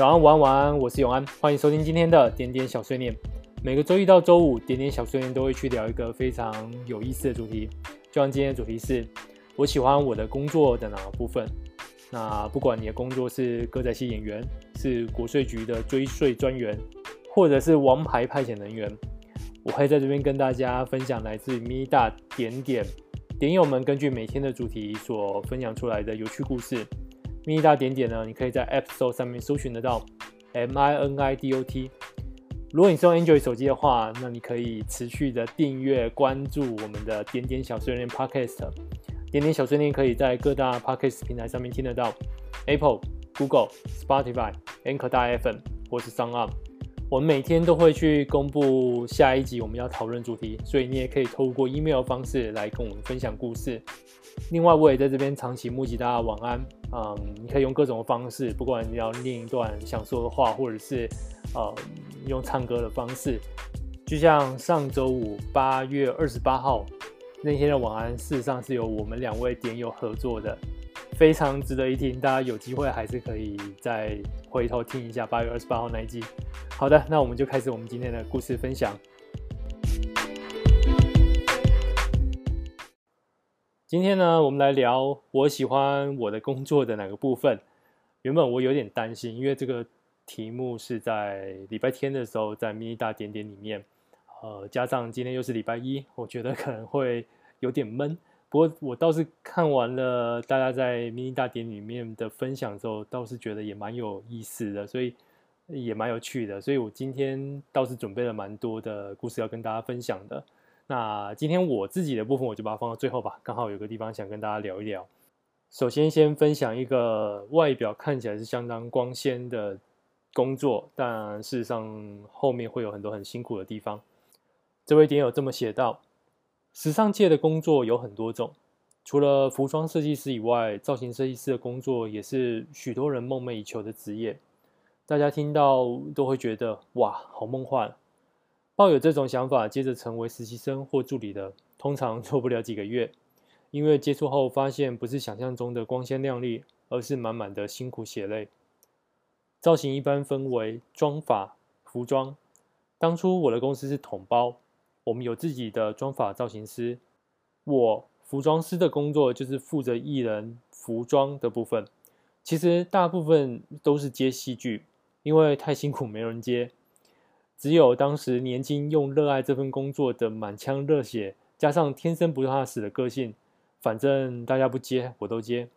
早安，晚安，晚安，我是永安，欢迎收听今天的点点小碎念。每个周一到周五，点点小碎念都会去聊一个非常有意思的主题。就像今天的主题是，我喜欢我的工作的哪个部分？那不管你的工作是歌仔戏演员，是国税局的追税专员，或者是王牌派遣人员，我会在这边跟大家分享来自咪大点点点友们根据每天的主题所分享出来的有趣故事。Mini 大点点呢，你可以在 App Store 上面搜寻得到 M I N I D O T。如果你是用 Android 手机的话，那你可以持续的订阅关注我们的点点小碎念 Podcast。点点小碎念可以在各大 Podcast 平台上面听得到，Apple、Google、Spotify、Anchor 大 FM 或是 SoundOn。我们每天都会去公布下一集我们要讨论主题，所以你也可以透过 email 方式来跟我们分享故事。另外，我也在这边长期募集大家晚安。嗯，你可以用各种方式，不管你要念一段想说的话，或者是呃用唱歌的方式，就像上周五八月二十八号那天的晚安，事实上是由我们两位点友合作的，非常值得一听。大家有机会还是可以再回头听一下八月二十八号那一集。好的，那我们就开始我们今天的故事分享。今天呢，我们来聊我喜欢我的工作的哪个部分。原本我有点担心，因为这个题目是在礼拜天的时候在 mini 大点点里面，呃，加上今天又是礼拜一，我觉得可能会有点闷。不过我倒是看完了大家在 mini 大点里面的分享之后，倒是觉得也蛮有意思的，所以也蛮有趣的。所以我今天倒是准备了蛮多的故事要跟大家分享的。那今天我自己的部分，我就把它放到最后吧。刚好有个地方想跟大家聊一聊。首先，先分享一个外表看起来是相当光鲜的工作，但事实上后面会有很多很辛苦的地方。这位点友这么写道：时尚界的工作有很多种，除了服装设计师以外，造型设计师的工作也是许多人梦寐以求的职业。大家听到都会觉得哇，好梦幻。抱有这种想法，接着成为实习生或助理的，通常做不了几个月，因为接触后发现不是想象中的光鲜亮丽，而是满满的辛苦血泪。造型一般分为妆发、服装。当初我的公司是统包，我们有自己的妆发造型师。我服装师的工作就是负责艺人服装的部分。其实大部分都是接戏剧，因为太辛苦没人接。只有当时年轻又热爱这份工作的满腔热血，加上天生不怕死的个性，反正大家不接我都接。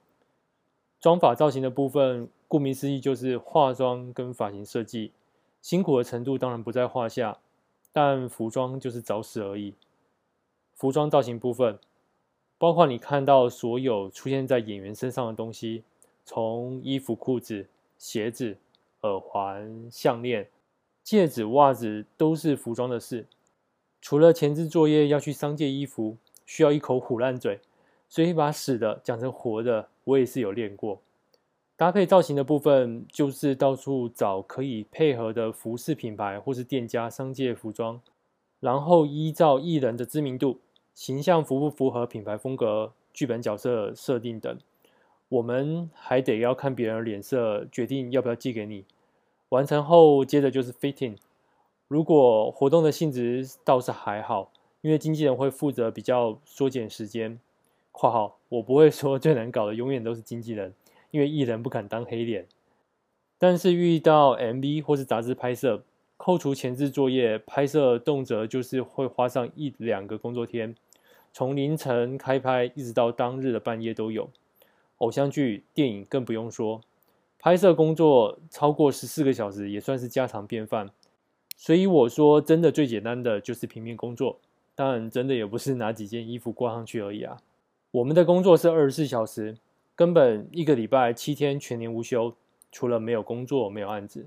妆发造型的部分，顾名思义就是化妆跟发型设计，辛苦的程度当然不在话下。但服装就是找死而已。服装造型部分，包括你看到所有出现在演员身上的东西，从衣服、裤子、鞋子、耳环、项链。戒指、袜子都是服装的事。除了前置作业要去商界衣服，需要一口虎烂嘴，所以把死的讲成活的，我也是有练过。搭配造型的部分，就是到处找可以配合的服饰品牌或是店家商界服装，然后依照艺人的知名度、形象符不符合品牌风格、剧本角色设定等，我们还得要看别人脸色，决定要不要寄给你。完成后，接着就是 fitting。如果活动的性质倒是还好，因为经纪人会负责比较缩减时间。括号我不会说最难搞的永远都是经纪人，因为艺人不敢当黑脸。但是遇到 MV 或是杂志拍摄，扣除前置作业，拍摄动辄就是会花上一两个工作天，从凌晨开拍一直到当日的半夜都有。偶像剧、电影更不用说。拍摄工作超过十四个小时也算是家常便饭，所以我说真的最简单的就是平面工作，当然真的也不是拿几件衣服挂上去而已啊。我们的工作是二十四小时，根本一个礼拜七天全年无休，除了没有工作没有案子。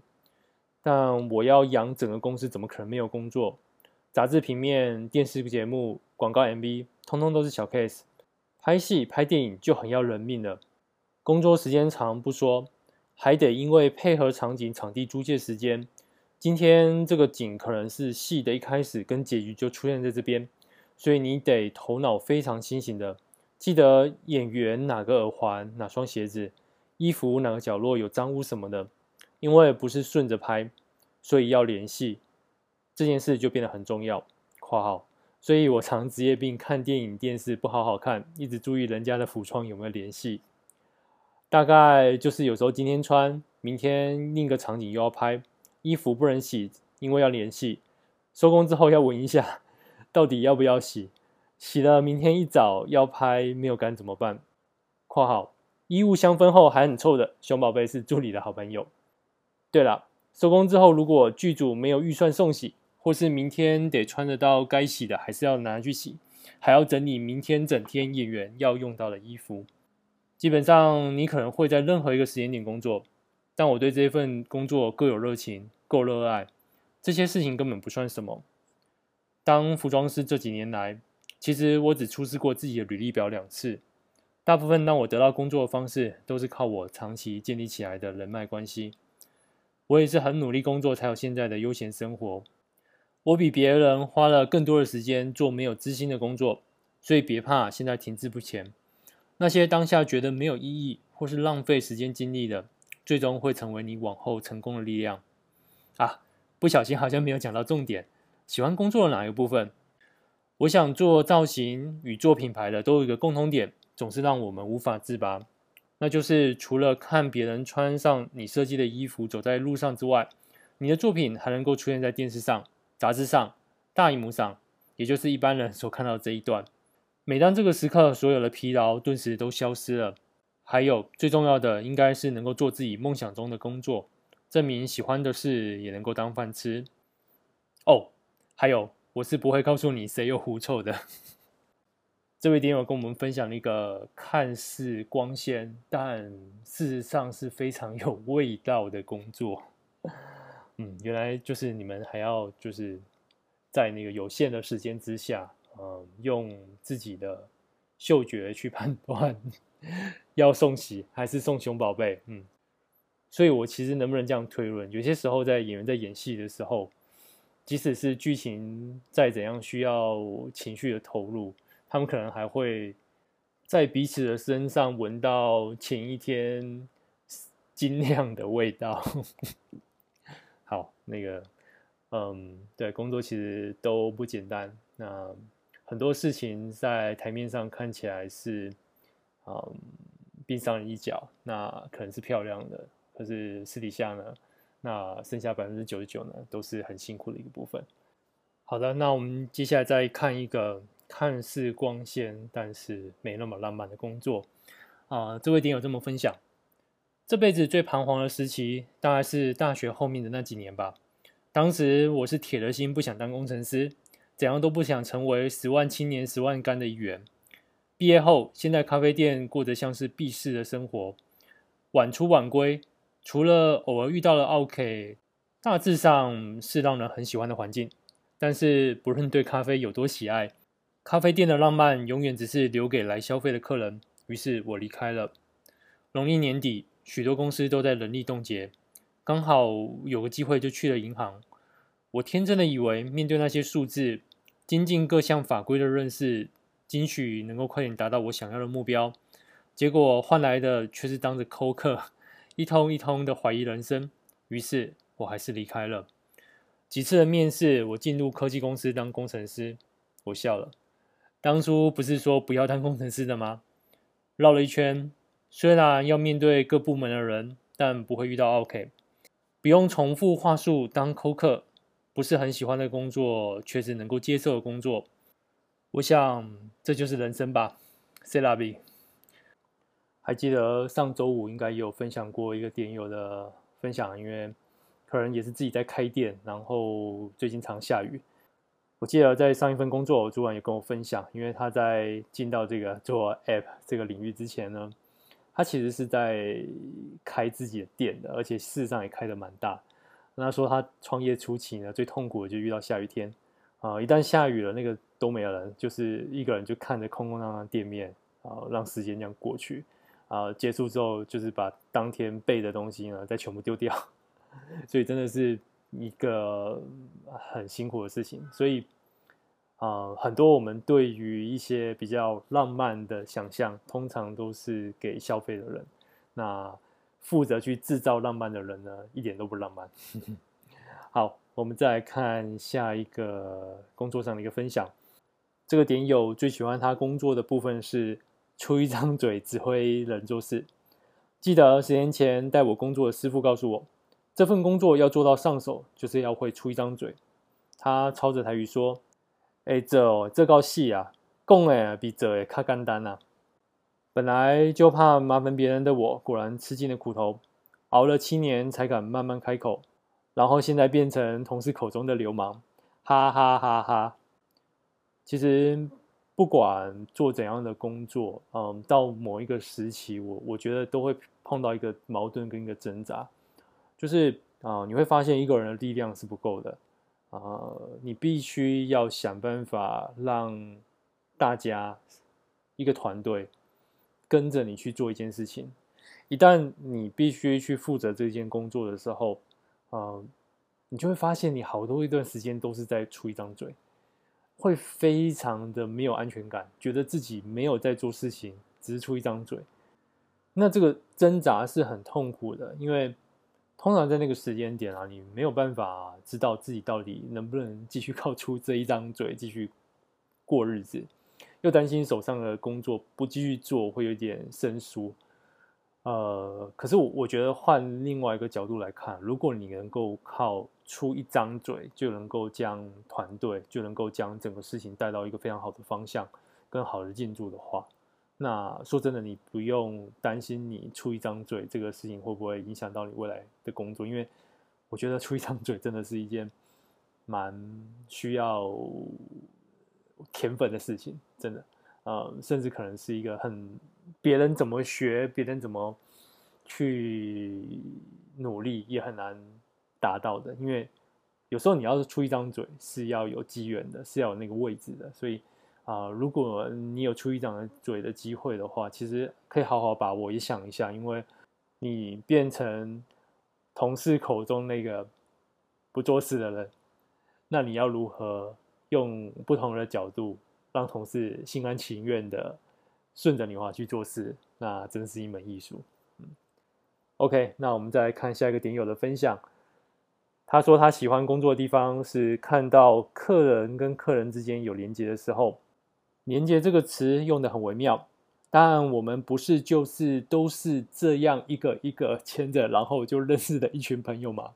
但我要养整个公司，怎么可能没有工作？杂志平面、电视节目、广告 MV，通通都是小 case。拍戏拍电影就很要人命了，工作时间长不说。还得因为配合场景、场地租借时间，今天这个景可能是戏的一开始跟结局就出现在这边，所以你得头脑非常清醒的记得演员哪个耳环、哪双鞋子、衣服哪个角落有脏污什么的，因为不是顺着拍，所以要联系，这件事就变得很重要。括号，所以我常职业病，看电影电视不好好看，一直注意人家的服装有没有联系。大概就是有时候今天穿，明天另一个场景又要拍，衣服不能洗，因为要联系。收工之后要闻一下，到底要不要洗？洗了明天一早要拍，没有干怎么办？括号，衣物香氛后还很臭的熊宝贝是助理的好朋友。对了，收工之后如果剧组没有预算送洗，或是明天得穿得到该洗的，还是要拿去洗，还要整理明天整天演员要用到的衣服。基本上，你可能会在任何一个时间点工作，但我对这份工作够有热情，够热爱，这些事情根本不算什么。当服装师这几年来，其实我只出示过自己的履历表两次，大部分让我得到工作的方式，都是靠我长期建立起来的人脉关系。我也是很努力工作，才有现在的悠闲生活。我比别人花了更多的时间做没有资薪的工作，所以别怕现在停滞不前。那些当下觉得没有意义或是浪费时间精力的，最终会成为你往后成功的力量。啊，不小心好像没有讲到重点。喜欢工作的哪一个部分？我想做造型与做品牌的都有一个共同点，总是让我们无法自拔。那就是除了看别人穿上你设计的衣服走在路上之外，你的作品还能够出现在电视上、杂志上、大荧幕上，也就是一般人所看到这一段。每当这个时刻，所有的疲劳顿时都消失了。还有最重要的，应该是能够做自己梦想中的工作，证明喜欢的事也能够当饭吃。哦，还有，我是不会告诉你谁有狐臭的。这位点友跟我们分享了一个看似光鲜，但事实上是非常有味道的工作。嗯，原来就是你们还要就是在那个有限的时间之下。嗯，用自己的嗅觉去判断要送喜还是送熊宝贝。嗯，所以我其实能不能这样推论？有些时候在演员在演戏的时候，即使是剧情再怎样需要情绪的投入，他们可能还会在彼此的身上闻到前一天精酿的味道。好，那个，嗯，对，工作其实都不简单。那。很多事情在台面上看起来是，嗯，冰山一角，那可能是漂亮的，可是私底下呢，那剩下百分之九十九呢，都是很辛苦的一个部分。好的，那我们接下来再看一个看似光鲜，但是没那么浪漫的工作。啊、这位点友这么分享，这辈子最彷徨的时期，大概是大学后面的那几年吧。当时我是铁了心不想当工程师。怎样都不想成为十万青年十万干的一员。毕业后，先在咖啡店过得像是闭市的生活，晚出晚归，除了偶尔遇到了奥 K，，大致上是让人很喜欢的环境。但是，不论对咖啡有多喜爱，咖啡店的浪漫永远只是留给来消费的客人。于是我离开了。农历年底，许多公司都在人力冻结，刚好有个机会就去了银行。我天真的以为，面对那些数字，精进各项法规的认识，兴许能够快点达到我想要的目标。结果换来的却是当着抠客，一通一通的怀疑人生。于是我还是离开了。几次的面试，我进入科技公司当工程师。我笑了，当初不是说不要当工程师的吗？绕了一圈，虽然要面对各部门的人，但不会遇到 OK，不用重复话术当抠客。不是很喜欢的工作，却是能够接受的工作。我想这就是人生吧。C 拉比，还记得上周五应该也有分享过一个点友的分享，因为可能也是自己在开店，然后最近常下雨。我记得在上一份工作，我主管也跟我分享，因为他在进到这个做 App 这个领域之前呢，他其实是在开自己的店的，而且事实上也开的蛮大。跟他说，他创业初期呢，最痛苦的就遇到下雨天啊、一旦下雨了，那个都没有人，就是一个人就看着空空荡荡店面啊、让时间这样过去啊、结束之后，就是把当天备的东西呢，再全部丢掉。所以真的是一个很辛苦的事情。所以啊、很多我们对于一些比较浪漫的想象，通常都是给消费的人。那负责去制造浪漫的人呢，一点都不浪漫。好，我们再来看下一个工作上的一个分享。这个点友最喜欢他工作的部分是出一张嘴指挥人做事。记得十年前带我工作的师傅告诉我，这份工作要做到上手，就是要会出一张嘴。他操着台语说：“哎，这这高戏啊，讲诶比做诶较简单呐。”本来就怕麻烦别人的我，果然吃尽了苦头，熬了七年才敢慢慢开口，然后现在变成同事口中的流氓，哈哈哈哈。其实不管做怎样的工作，嗯，到某一个时期，我我觉得都会碰到一个矛盾跟一个挣扎，就是啊、你会发现一个人的力量是不够的，啊、你必须要想办法让大家一个团队跟着你去做一件事情。一旦你必须去负责这件工作的时候，啊、呃，你就会发现你好多一段时间都是在出一张嘴。会非常的没有安全感，觉得自己没有在做事情，只是出一张嘴。那这个挣扎是很痛苦的，因为通常在那个时间点啊，你没有办法知道自己到底能不能继续 靠出这一张嘴继续过日子，又担心手上的工作不继续做会有点生疏。呃，可是我我觉得换另外一个角度来看，如果你能够靠出一张嘴就能够将团队就能够将整个事情带到一个非常好的方向跟好的进度的话，那说真的，你不用担心你出一张嘴这个事情会不会影响到你未来的工作，因为我觉得出一张嘴真的是一件蛮需要甜粉的事情，真的。呃，甚至可能是一个很别人怎么学，别人怎么去努力，也很难达到的。因为有时候你要是出一张嘴，是要有机缘的，是要有那个位置的。所以啊、如果你有出一张嘴的机会的话，其实可以好好把握，也想一下，因为你变成同事口中那个不做事的人，那你要如何用不同的角度？让同事心甘情愿的顺着你话去做事，那真是一门艺术。嗯，OK，那我们再来看下一个点友的分享。他说他喜欢工作的地方是看到客人跟客人之间有连接的时候。连接这个词用得很微妙，但我们不是就是都是这样一个一个牵着，然后就认识的一群朋友嘛？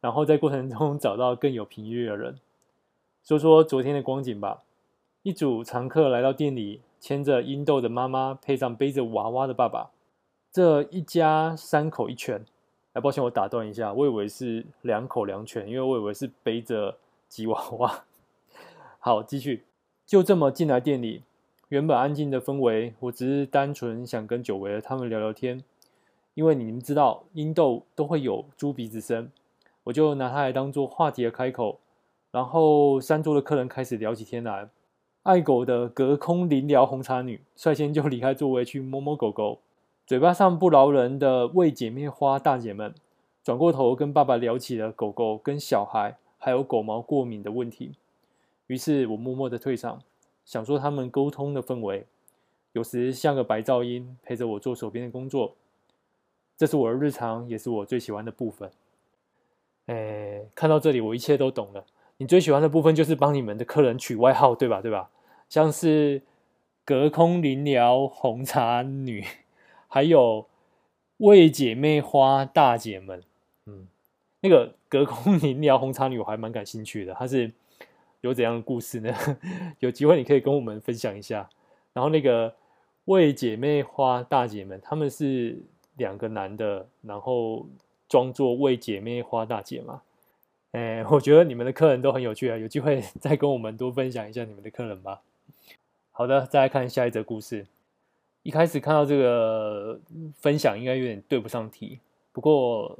然后在过程中找到更有频率的人。说说昨天的光景吧。一组常客来到店里，牵着婴豆的妈妈，配上背着娃娃的爸爸，这一家三口一犬。哎，抱歉，我打断一下，我以为是两口两犬，因为我以为是背着吉娃娃。好，继续。就这么进来店里，原本安静的氛围，我只是单纯想跟久违的他们聊聊天，因为你们知道，婴豆都会有猪鼻子声，我就拿它来当做话题的开口，然后三桌的客人开始聊起天来。爱狗的隔空临聊红茶女率先就离开座位去摸摸狗狗，嘴巴上不饶人的伪姐妹花大姐们转过头跟爸爸聊起了狗狗跟小孩还有狗毛过敏的问题。于是我默默的退场，想说他们沟通的氛围有时像个白噪音，陪着我做手边的工作。这是我的日常，也是我最喜欢的部分。哎，看到这里我一切都懂了。你最喜欢的部分就是帮你们的客人取外号，对吧？对吧？像是隔空临聊红茶女，还有伪姐妹花大姐们，嗯，那个隔空临聊红茶女我还蛮感兴趣的，她是有怎样的故事呢？有机会你可以跟我们分享一下。然后那个伪姐妹花大姐们，他们是两个男的，然后装作伪姐妹花大姐嘛。哎，我觉得你们的客人都很有趣啊，有机会 再跟我们多分享一下你们的客人吧。好的，再来看下一则故事。一开始看到这个分享，应该有点对不上题，不过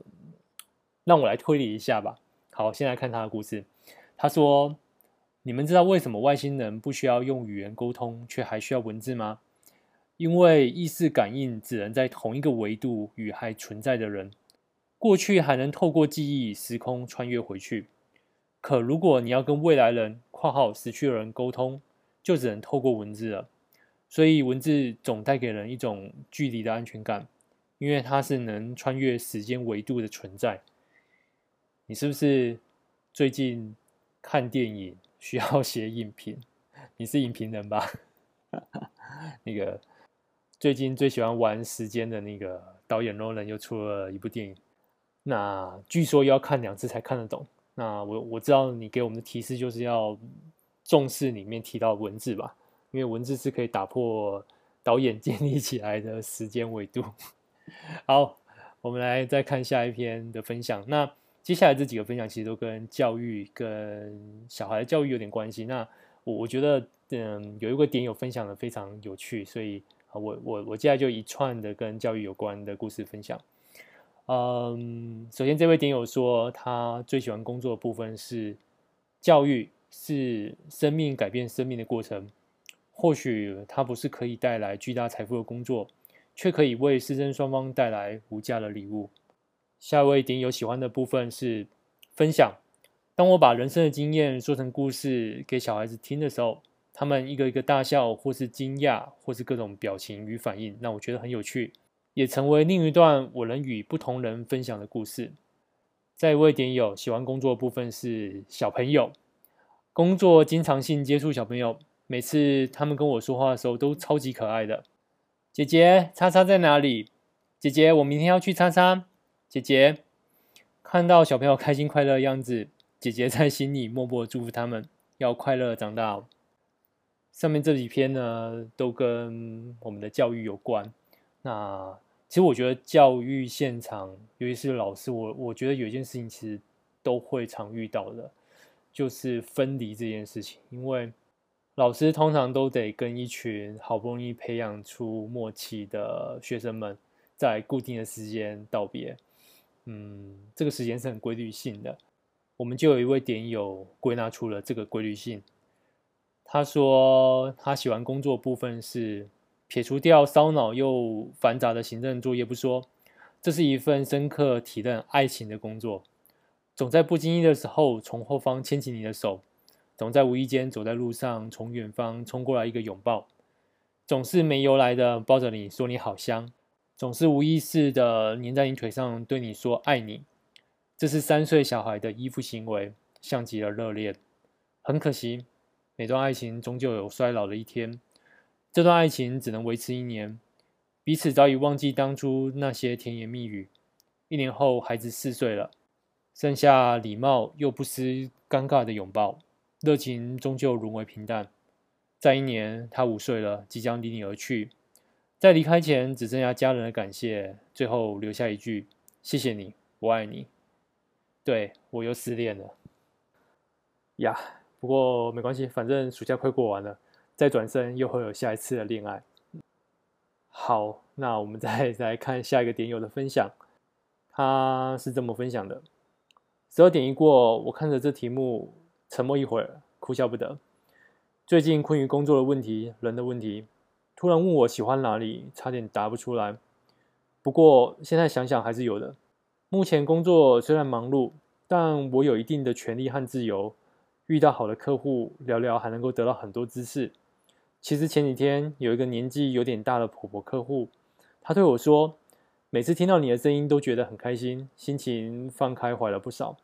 让我来推理一下吧。好，先来看他的故事。他说：“你们知道为什么外星人不需要用语言沟通，却还需要文字吗？因为意识感应只能在同一个维度与还存在的人。过去还能透过记忆时空穿越回去，可如果你要跟未来人（括号死去的人）沟通，就只能透过文字了，所以文字总带给人一种距离的安全感，因为它是能穿越时间维度的存在。你是不是最近看电影需要写影评？你是影评人吧？那个最近最喜欢玩时间的那个导演诺兰又出了一部电影，那据说要看两次才看得懂。那我我知道你给我们的提示就是要重视里面提到文字吧，因为文字是可以打破。导演建立起来的时间维度。好，我们来再看下一篇的分享。那接下来这几个分享其实都跟教育、跟小孩教育有点关系。那我我觉得，嗯，有一个点有分享的非常有趣，所以我我我接下来就一串的跟教育有关的故事分享。嗯，首先这位点友说，他最喜欢工作的部分是教育，是生命改变生命的过程。或许它不是可以带来巨大财富的工作，却可以为师生双方带来无价的礼物。下一位点友喜欢的部分是分享。当我把人生的经验说成故事给小孩子听的时候，他们一个一个大笑，或是惊讶，或是各种表情与反应，让我觉得很有趣，也成为另一段我能与不同人分享的故事。再一位点友喜欢工作的部分是小朋友，工作经常性接触小朋友。每次他们跟我说话的时候，都超级可爱的。姐姐，叉叉在哪里？姐姐，我明天要去叉叉。姐姐，看到小朋友开心快乐的样子，姐姐在心里默默祝福他们要快乐长大。上面这几篇呢，都跟我们的教育有关。那其实我觉得教育现场，尤其是老师，我我觉得有一件事情其实都会常遇到的，就是分离这件事情，因为。老师通常都得跟一群好不容易培养出默契的学生们，在固定的时间道别。嗯，这个时间是很规律性的。我们就有一位点友归纳出了这个规律性。他说他喜欢工作部分是撇除掉烧脑又繁杂的行政作业不说，这是一份深刻体认爱情的工作。总在不经意的时候从后方牵起你的手。总在无意间走在路上，从远方冲过来一个拥抱，总是没由来的抱着你说你好香，总是无意识的黏在你腿上对你说爱你。这是三岁小孩的依附行为，像极了热恋。很可惜，每段爱情终究有衰老的一天。这段爱情只能维持一年，彼此早已忘记当初那些甜言蜜语。一年后，孩子四岁了，剩下礼貌又不失尴尬的拥抱。热情终究沦为平淡。再一年，他五岁了，即将离你而去。在离开前，只剩下家人的感谢，最后留下一句：“谢谢你，我爱你。”对，我又失恋了呀。不过没关系，反正暑假快过完了，再转身又会有下一次的恋爱。好，那我们再 来看下一个点友的分享。他是这么分享的：十二点一过，我看着这题目。沉默一会儿，哭笑不得。最近困于工作的问题、人的问题，突然问我喜欢哪里，差点答不出来。不过现在想想还是有的。目前工作虽然忙碌，但我有一定的权利和自由。遇到好的客户，聊聊还能够得到很多知识。其实前几天有一个年纪有点大的婆婆客户，她对我说：“每次听到你的声音都觉得很开心，心情放开怀了不少。”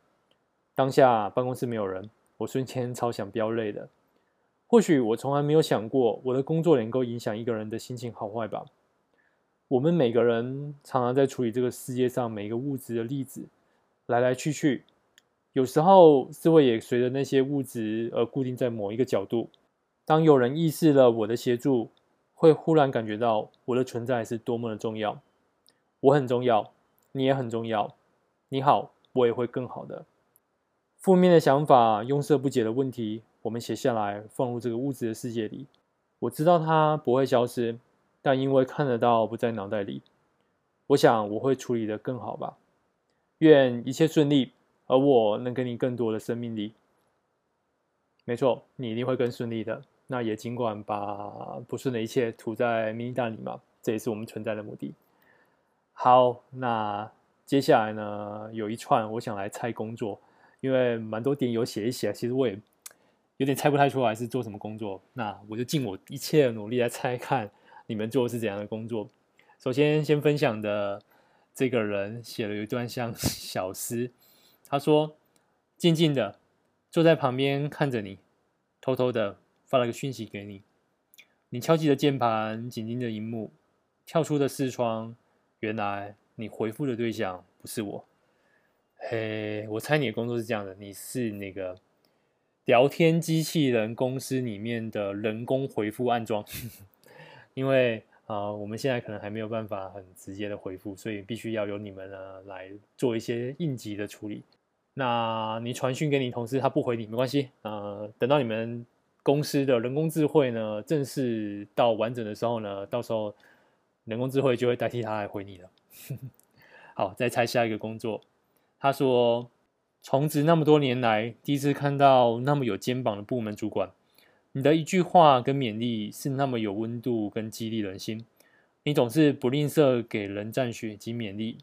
当下办公室没有人。我瞬间超想飙泪的。或许我从来没有想过，我的工作能够影响一个人的心情好坏吧。我们每个人常常在处理这个世界上每一个物质的粒子，来来去去。有时候思维也随着那些物质而固定在某一个角度。当有人意识了我的协助，会忽然感觉到我的存在是多么的重要。我很重要，你也很重要。你好，我也会更好的。负面的想法、庸塞不解的问题，我们写下来，放入这个物质的世界里。我知道它不会消失，但因为看得到，不在脑袋里。我想我会处理得更好吧。愿一切顺利，而我能给你更多的生命力。没错，你一定会更顺利的。那也尽管把不顺的一切涂在迷你大里嘛，这也是我们存在的目的。好，那接下来呢，有一串我想来猜工作。因为蛮多点有写一写，其实我也有点猜不太出来是做什么工作。那我就尽我一切努力来猜看你们做的是怎样的工作。首先，先分享的这个人写了一段像小诗，他说：“静静的坐在旁边看着你，偷偷的发了个讯息给你。你敲击着键盘，紧盯着荧幕，跳出的视窗，原来你回复的对象不是我。嘿，我猜你的工作是这样的，你是那个聊天机器人公司里面的人工回复安装，因为。”啊，我们现在可能还没有办法很直接的回复，所以必须要由你们呢来做一些应急的处理。那你传讯给你同事，他不回你没关系，呃，等到你们公司的人工智慧呢正式到完整的时候呢，到时候人工智慧就会代替他来回你了。好，再猜下一个工作。他说，从职那么多年来，第一次看到那么有肩膀的部门主管。你的一句话跟勉励是那么有温度跟激励人心，你总是不吝啬给人赞许及勉励，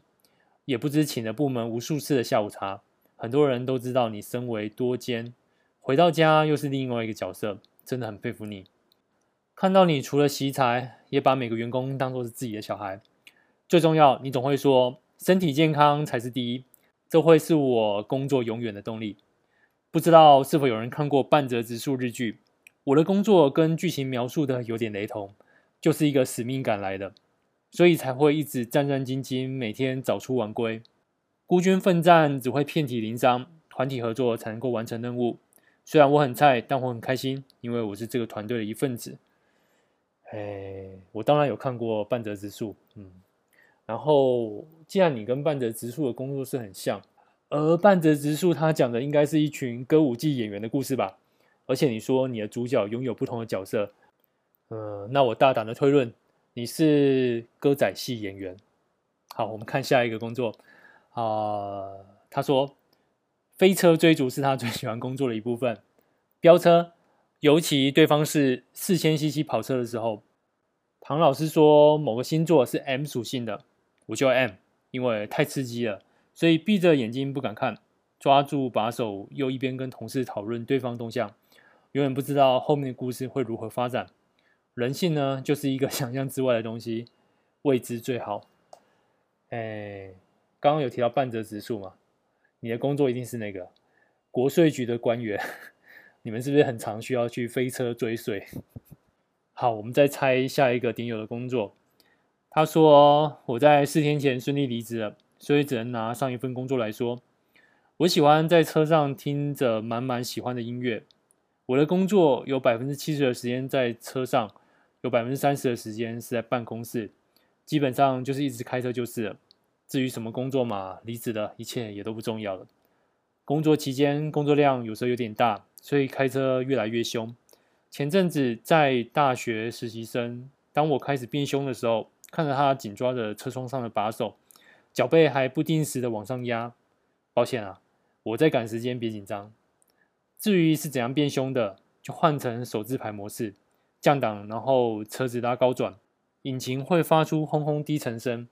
也不知请了部门无数次的下午茶。很多人都知道你身为多兼，回到家又是另外一个角色，真的很佩服你。看到你除了惜才，也把每个员工当作是自己的小孩。最重要，你总会说身体健康才是第一，这会是我工作永远的动力。不知道是否有人看过半泽直树日剧？我的工作跟剧情描述的有点雷同，就是一个使命感来的，所以才会一直战战兢兢，每天早出晚归。孤军奋战只会遍体鳞伤，团体合作才能够完成任务。虽然我很菜，但我很开心，因为我是这个团队的一份子。哎，我当然有看过半泽直树，嗯。然后，既然你跟半泽直树的工作是很像，而半泽直树他讲的应该是一群歌舞伎演员的故事吧？而且你说你的主角拥有不同的角色，嗯，那我大胆的推论，你是歌仔戏演员。好，我们看下一个工作啊，他说飞车追逐是他最喜欢工作的一部分，飙车，尤其对方是四千 CC 跑车的时候。唐老师说某个星座是 M 属性的，我就 M，因为太刺激了，所以闭着眼睛不敢看，抓住把手，又一边跟同事讨论对方动向。永远不知道后面的故事会如何发展。人性呢，就是一个想象之外的东西，未知最好。哎，刚刚有提到半折指数嘛？你的工作一定是那个国税局的官员，你们是不是很常需要去飞车追税？好，我们再猜下一个点友的工作。他说：“我在四天前顺利离职了，所以只能拿上一份工作来说。我喜欢在车上听着满满喜欢的音乐。”我的工作有百分之七十的时间在车上，有百分之三十的时间是在办公室，基本上就是一直开车就是了。至于什么工作嘛，离职了，一切也都不重要了。工作期间工作量有时候有点大，所以开车越来越凶。前阵子在大学实习生，当我开始变凶的时候，看着他紧抓着车窗上的把手，脚背还不定时的往上压。抱歉啊，我在赶时间，别紧张。至于是怎样变凶的，就换成手自排模式，降档，然后车子拉高转，引擎会发出轰轰低沉声。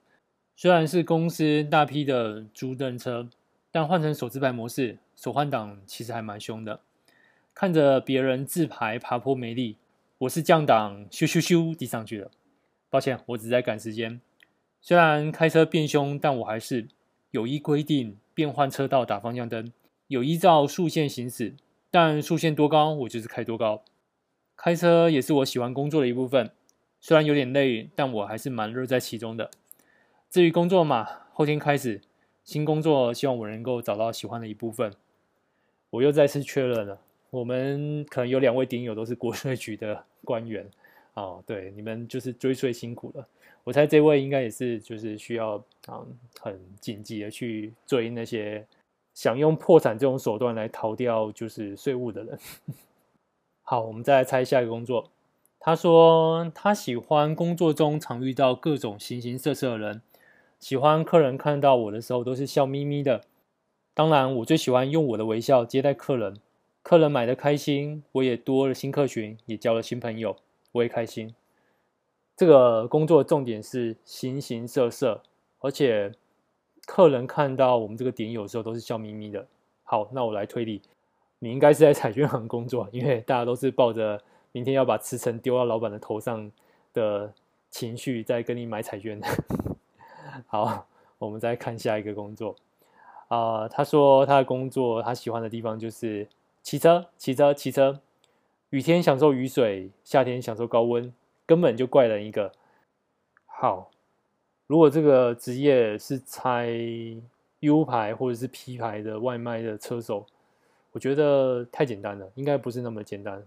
虽然是公司大批的租赁车，但换成手自排模式，手换挡其实还蛮凶的。看着别人自排爬坡没力，我是降档咻咻咻滴上去了。抱歉，我只在赶时间。虽然开车变凶，但我还是有依规定变换车道打方向灯，有依照速线行驶。但速线多高，我就是开多高。开车也是我喜欢工作的一部分，虽然有点累，但我还是蛮乐在其中的。至于工作嘛，后天开始新工作，希望我能够找到喜欢的一部分。我又再次确认了，我们可能有两位顶友都是国税局的官员哦，对，你们就是追税辛苦了。我猜这位应该也是，就是需要啊、嗯，很紧急的去追那些。想用破产这种手段来逃掉就是税务的人。好，我们再来猜下一个工作。他说他喜欢工作中常遇到各种形形色色的人，喜欢客人看到我的时候都是笑眯眯的。当然，我最喜欢用我的微笑接待客人，客人买的开心，我也多了新客群，也交了新朋友，我也开心。这个工作重点是形形色色，而且。客人看到我们这个点有时候都是笑眯眯的。好，那我来推理，你应该是在彩券行工作，因为大家都是抱着明天要把辞呈丢到老板的头上的情绪在跟你买彩券。好，我们再看下一个工作。啊、他说他的工作他喜欢的地方就是骑车，骑车，骑车。雨天享受雨水，夏天享受高温，根本就怪人一个。好，如果这个职业是拆 U 牌或者是 P 牌的外卖的车手，我觉得太简单了，应该不是那么简单。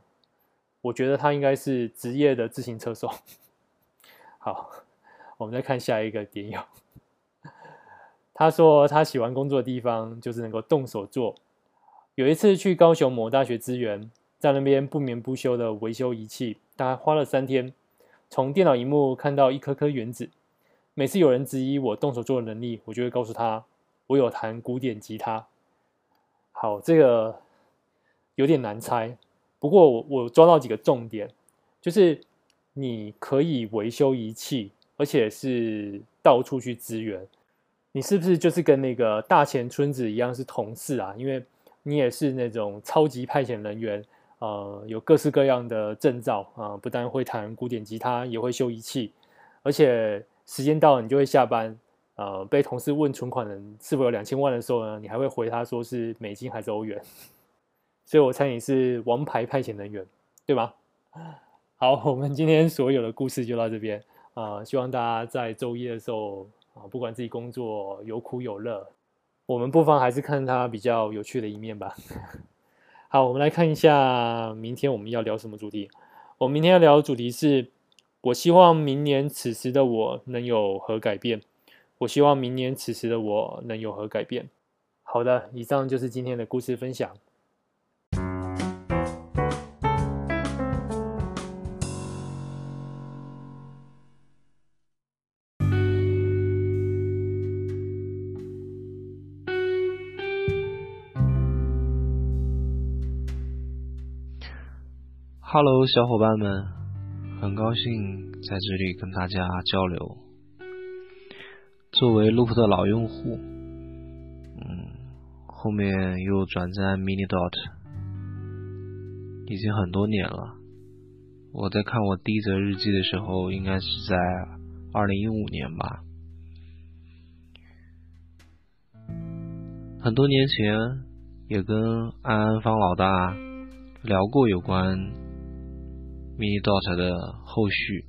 我觉得他应该是职业的自行车手。好，我们再看下一个点友。他说他喜欢工作的地方就是能够动手做。有一次去高雄某大学支援。在那边不眠不休的维修仪器，大概花了三天。从电脑荧幕看到一颗颗原子。每次有人质疑我动手做的能力，我就会告诉他，我有弹古典吉他。好，这个有点难猜，不过我我抓到几个重点，就是你可以维修仪器，而且是到处去支援。你是不是就是跟那个大前春子一样是同事啊？因为你也是那种超级派遣人员。呃，有各式各样的证照啊，不但会弹古典吉他，也会修仪器，而且时间到了你就会下班。呃，被同事问存款人是否有两千万的时候呢，你还会回他说是美金还是欧元。所以我猜你是王牌派遣人员，对吗？好，我们今天所有的故事就到这边啊，呃，希望大家在周一的时候啊，不管自己工作有苦有乐，我们不妨还是看他比较有趣的一面吧。好，我们来看一下明天我们要聊什么主题。我明天要聊的主题是：我希望明年此时的我能有何改变？我希望明年此时的我能有何改变？好的，以上就是今天的故事分享。哈喽，小伙伴们，很高兴在这里跟大家交流。作为 Loop 的老用户，嗯，后面又转战 Minidot，已经很多年了。我在看我第一则日记的时候，应该是在二零一五年吧。很多年前，也跟安安方老大聊过有关。Minidot 的后续，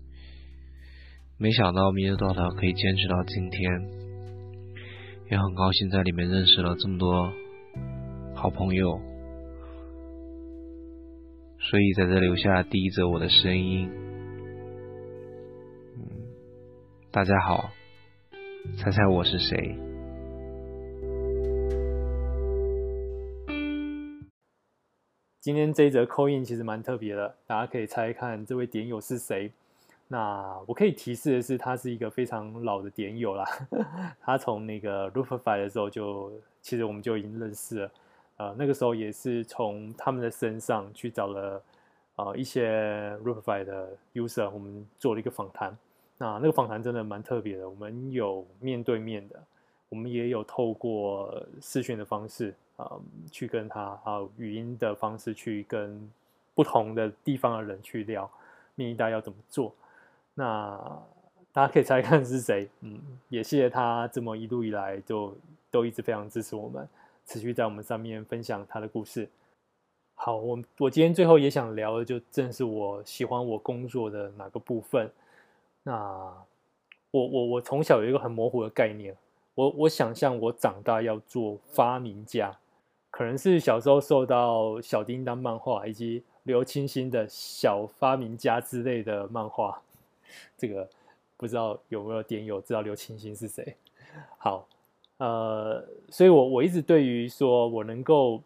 没想到 Minidot 可以坚持到今天，也很高兴在里面认识了这么多好朋友，所以在这留下第一则我的声音。嗯，大家好，猜猜我是谁？今天这一则 call in 其实蛮特别的，大家可以猜看这位点友是谁。那我可以提示的是，他是一个非常老的点友啦。他从那个 Loopify 的时候就，其实我们就已经认识了。呃，那个时候也是从他们的身上去找了呃一些 Loopify 的 user，我们做了一个访谈。那那个访谈真的蛮特别的，我们有面对面的，我们也有透过视讯的方式。啊、嗯，去跟他啊语音的方式去跟不同的地方的人去聊，密大要怎么做？那大家可以猜看是谁？嗯，也谢谢他这么一路以来就都一直非常支持我们，持续在我们上面分享他的故事。好，我我今天最后也想聊的就正是我喜欢我工作的哪个部分。那我我我从小有一个很模糊的概念，我我想象我长大要做发明家。可能是小时候受到小叮当漫画以及刘清新的小发明家之类的漫画，这个不知道有没有点友知道刘清新是谁？好，呃，所以我我一直对于说我能够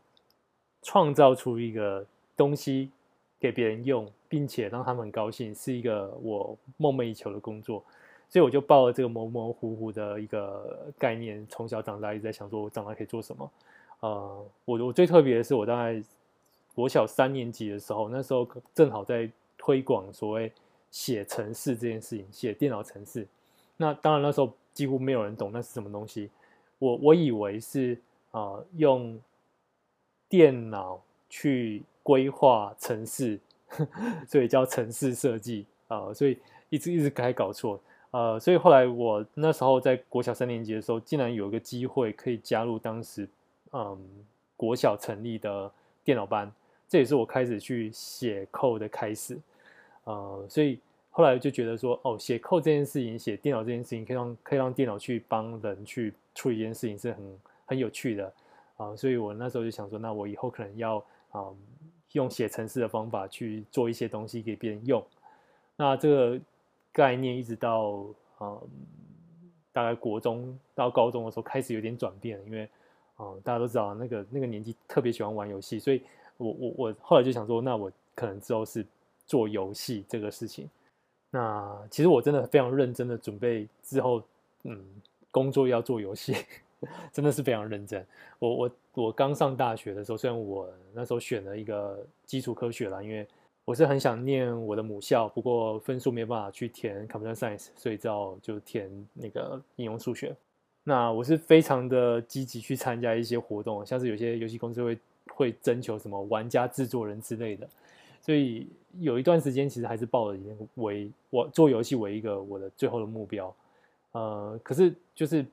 创造出一个东西给别人用，并且让他们很高兴，是一个我梦寐以求的工作，所以我就抱了这个模模糊糊的一个概念，从小长大一直在想说我长大可以做什么。呃，我我最特别的是，我大概国小三年级的时候，那时候正好在推广所谓写程式这件事情，写电脑程式。那当然那时候几乎没有人懂那是什么东西。我我以为是啊、呃，用电脑去规划程式，所以叫程式设计啊、呃。所以一直一直改搞错。呃，所以后来我那时候在国小三年级的时候，竟然有一个机会可以加入当时嗯国小成立的电脑班，这也是我开始去写 code 的开始。呃，所以后来就觉得说，哦，写 code 这件事情，写电脑这件事情，可以让可以让电脑去帮人去处理一件事情，是很很有趣的啊，所以我那时候就想说，那我以后可能要啊，用写程式的方法去做一些东西给别人用。那这个。概念一直到嗯，大概国中到高中的时候开始有点转变，因为哦，大家都知道那个那个年纪特别喜欢玩游戏，所以我我我后来就想说，那我可能之后是做游戏这个事情。那其实我真的非常认真的准备之后，嗯，工作要做游戏，真的是非常认真。我我我刚上大学的时候，虽然我那时候选了一个基础科学啦，因为。我是很想念我的母校，不过分数没办法去填 Computer Science，所以只好就填那个应用数学。那我是非常的积极去参加一些活动，像是有些游戏公司会会征求什么玩家制作人之类的，所以有一段时间其实还是抱着为我做游戏为一个我的最后的目标。呃，可是就是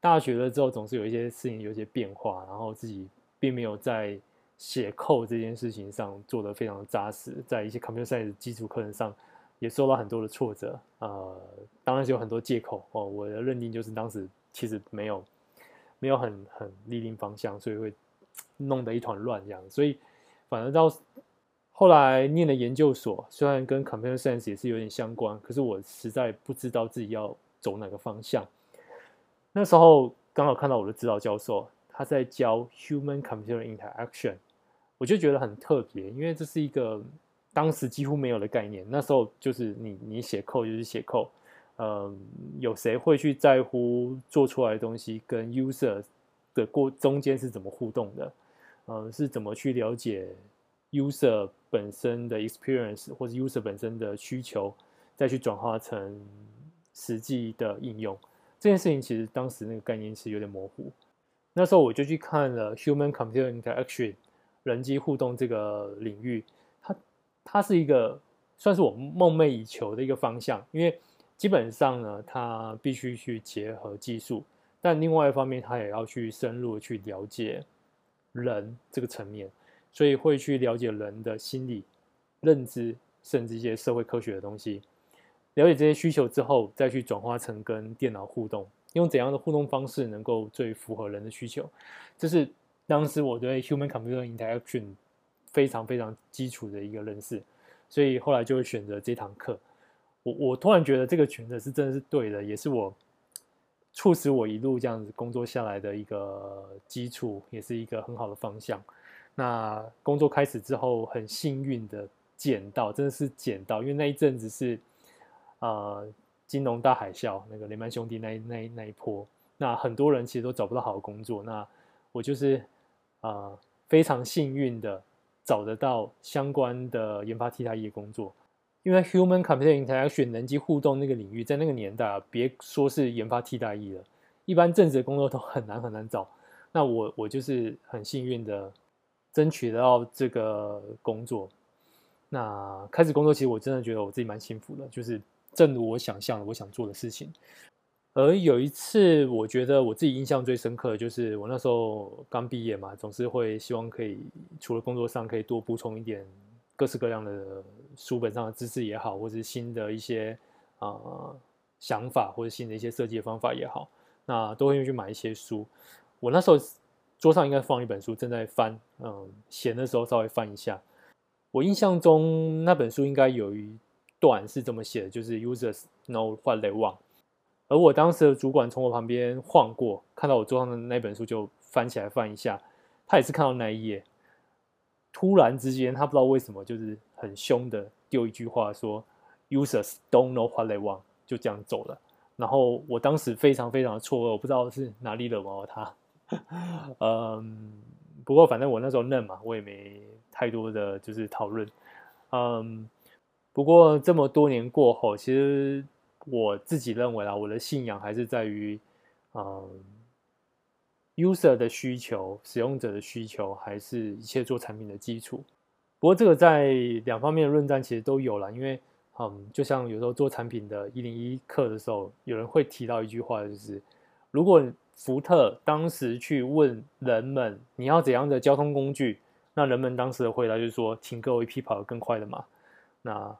大学了之后，总是有一些事情有一些变化，然后自己并没有在。写 code 这件事情上做得非常扎实，在一些 computer science 基础课程上也受到很多的挫折，呃，当然是有很多借口哦。我的认定就是当时其实没有没有很很立定方向，所以会弄得一团乱这样。所以反而到后来念的研究所，虽然跟 computer science 也是有点相关，可是我实在不知道自己要走哪个方向。那时候刚好看到我的指导教授。他在教 human computer interaction，我就觉得很特别，因为这是一个当时几乎没有的概念。那时候就是你你写 code 就是写 code，嗯，有谁会去在乎做出来的东西跟 user 的过中间是怎么互动的？嗯，是怎么去了解 user 本身的 experience 或者 user 本身的需求，再去转化成实际的应用？这件事情其实当时那个概念是有点模糊。那时候我就去看了 Human Computer Interaction 人机互动这个领域，它它是一个算是我梦寐以求的一个方向，因为基本上呢，它必须去结合技术，但另外一方面，它也要去深入去了解人这个层面，所以会去了解人的心理、认知，甚至一些社会科学的东西。了解这些需求之后，再去转化成跟电脑互动。用怎样的互动方式能够最符合人的需求？这是当时我对 human computer interaction 非常非常基础的一个认识，所以后来就会选择这堂课。我我突然觉得这个选择是真的是对的，也是我促使我一路这样子工作下来的一个基础，也是一个很好的方向。那工作开始之后，很幸运的捡到，真的是捡到，因为那一阵子是呃。金融大海啸，那个雷曼兄弟那那那一波，那很多人其实都找不到好的工作。那我就是啊、非常幸运的找得到相关的研发替代业工作。因为 human computer interaction 人机互动那个领域，在那个年代啊，别说是研发替代役了，一般正职的工作都很难很难找。那我我就是很幸运的争取到这个工作。那开始工作，其实我真的觉得我自己蛮幸福的，就是。正如我想象的，我想做的事情。而有一次，我觉得我自己印象最深刻的就是我那时候刚毕业嘛，总是会希望可以除了工作上可以多补充一点各式各样的书本上的知识也好，或者是新的一些啊、呃、想法，或者新的一些设计的方法也好，那都会去买一些书。我那时候桌上应该放一本书，正在翻，嗯，闲的时候稍微翻一下。我印象中那本书应该有一。段是这么写的，就是 users know what they want。而我当时的主管从我旁边晃过，看到我桌上的那本书，就翻起来翻一下。他也是看到那一页，突然之间，他不知道为什么，就是很凶的丢一句话说：“users don't know what they want。”就这样走了。然后我当时非常非常的错愕，我不知道是哪里惹毛了他。嗯，不过反正我那时候嫩嘛，我也没太多的就是讨论。嗯。不过这么多年过后，其实我自己认为啊，我的信仰还是在于，嗯，user 的需求、使用者的需求，还是一切做产品的基础。不过这个在两方面的论战其实都有了，因为嗯，就像有时候做产品的一零一课的时候，有人会提到一句话，就是如果福特当时去问人们你要怎样的交通工具，那人们当时的回答就是说，请各位匹跑得更快的嘛。那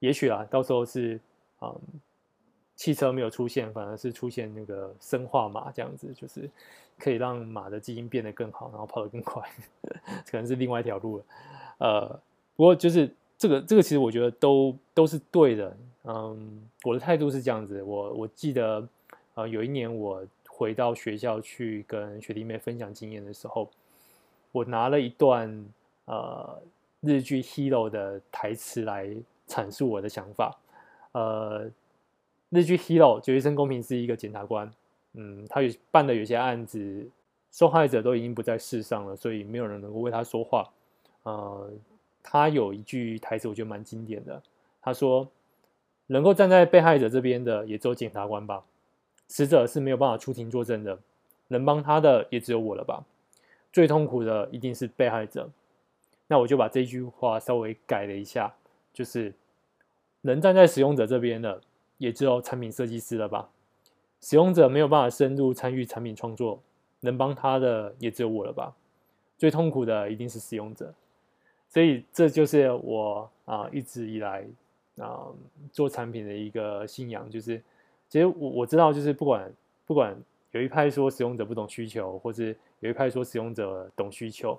也许啊，到时候是嗯。汽车没有出现，反而是出现那个生化马这样子，就是可以让马的基因变得更好，然后跑得更快，可能是另外一条路了。呃，不过就是这个这个，其实我觉得都都是对的。嗯，我的态度是这样子。我我记得，呃，有一年我回到学校去跟学弟妹分享经验的时候，我拿了一段呃日剧《Hero》的台词来阐述我的想法，呃。日剧《Hero》九一生公平是一个检察官，嗯，他有办的有些案子，受害者都已经不在世上了，所以没有人能够为他说话。呃，他有一句台词，我觉得蛮经典的。他说：“能够站在被害者这边的，也只有检察官吧。死者是没有办法出庭作证的，能帮他的也只有我了吧。最痛苦的一定是被害者。”那我就把这句话稍微改了一下，就是能站在使用者这边的。也只有产品设计师了吧？使用者没有办法深入参与产品创作，能帮他的也只有我了吧？最痛苦的一定是使用者，所以这就是我啊一直以来啊做产品的一个信仰，就是其实我我知道，就是不管不管有一派说使用者不懂需求，或是有一派说使用者懂需求，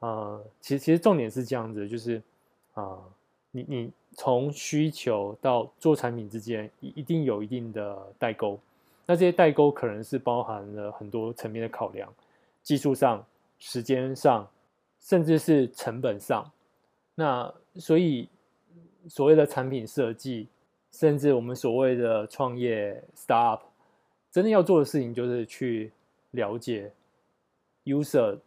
啊，其实其实重点是这样子，就是啊。你你从需求到做产品之间，一一定有一定的代沟。那这些代沟可能是包含了很多层面的考量，技术上、时间上，甚至是成本上。那所以所谓的产品设计，甚至我们所谓的创业 startup，真的要做的事情就是去了解 user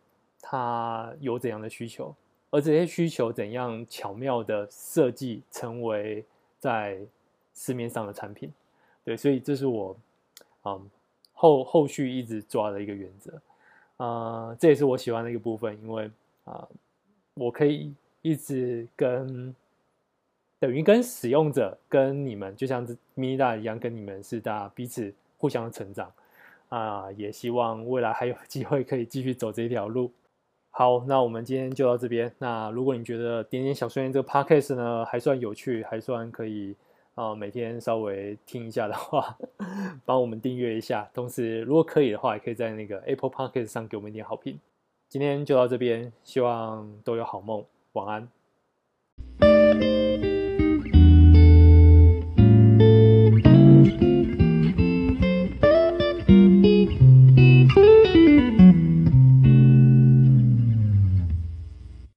他有怎样的需求。而这些需求怎样巧妙的设计成为在市面上的产品？对，所以这是我嗯后后续一直抓的一个原则、呃，这也是我喜欢的一个部分，因为啊、我可以一直跟等于跟使用者跟你们就像是 Mini 大一样，跟你们是大家彼此互相成长啊、也希望未来还有机会可以继续走这条路。好，那我们今天就到这边。那如果你觉得点点小碎念这个 podcast 呢还算有趣，还算可以啊、每天稍微听一下的话，帮我们订阅一下。同时，如果可以的话，也可以在那个 Apple Podcast 上给我们一点好评。今天就到这边，希望都有好梦，晚安。